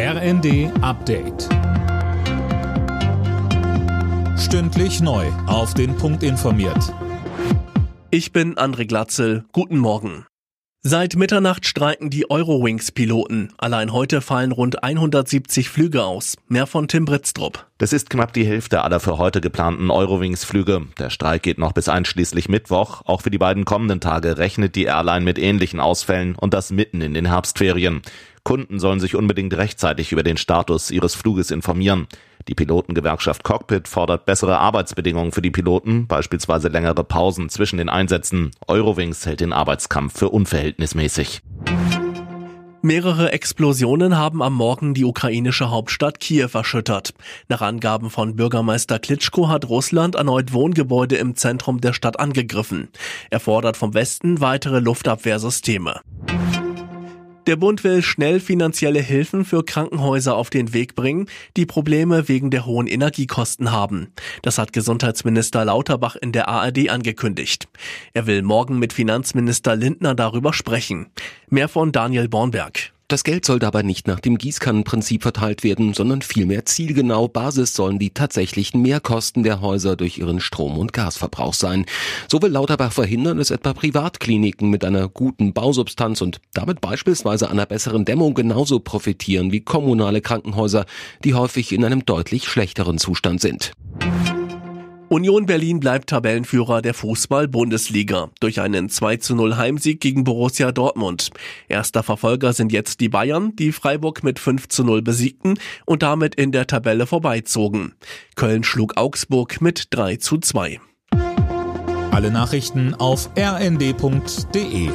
RND Update. Stündlich neu. Auf den Punkt informiert. Ich bin André Glatzel. Guten Morgen. Seit Mitternacht streiken die Eurowings-Piloten. Allein heute fallen rund 170 Flüge aus. Mehr von Tim Britztrup. Das ist knapp die Hälfte aller für heute geplanten Eurowings-Flüge. Der Streik geht noch bis einschließlich Mittwoch. Auch für die beiden kommenden Tage rechnet die Airline mit ähnlichen Ausfällen und das mitten in den Herbstferien. Kunden sollen sich unbedingt rechtzeitig über den Status ihres Fluges informieren. Die Pilotengewerkschaft Cockpit fordert bessere Arbeitsbedingungen für die Piloten, beispielsweise längere Pausen zwischen den Einsätzen. Eurowings hält den Arbeitskampf für unverhältnismäßig. Mehrere Explosionen haben am Morgen die ukrainische Hauptstadt Kiew erschüttert. Nach Angaben von Bürgermeister Klitschko hat Russland erneut Wohngebäude im Zentrum der Stadt angegriffen. Er fordert vom Westen weitere Luftabwehrsysteme. Der Bund will schnell finanzielle Hilfen für Krankenhäuser auf den Weg bringen, die Probleme wegen der hohen Energiekosten haben. Das hat Gesundheitsminister Lauterbach in der ARD angekündigt. Er will morgen mit Finanzminister Lindner darüber sprechen. Mehr von Daniel Bornberg. Das Geld soll dabei nicht nach dem Gießkannenprinzip verteilt werden, sondern vielmehr zielgenau. Basis sollen die tatsächlichen Mehrkosten der Häuser durch ihren Strom- und Gasverbrauch sein. So will Lauterbach verhindern, dass etwa Privatkliniken mit einer guten Bausubstanz und damit beispielsweise einer besseren Dämmung genauso profitieren wie kommunale Krankenhäuser, die häufig in einem deutlich schlechteren Zustand sind. Union Berlin bleibt Tabellenführer der Fußball-Bundesliga durch einen 2 zu 0 Heimsieg gegen Borussia Dortmund. Erster Verfolger sind jetzt die Bayern, die Freiburg mit 5 zu 0 besiegten und damit in der Tabelle vorbeizogen. Köln schlug Augsburg mit 3 zu 2. Alle Nachrichten auf rnd.de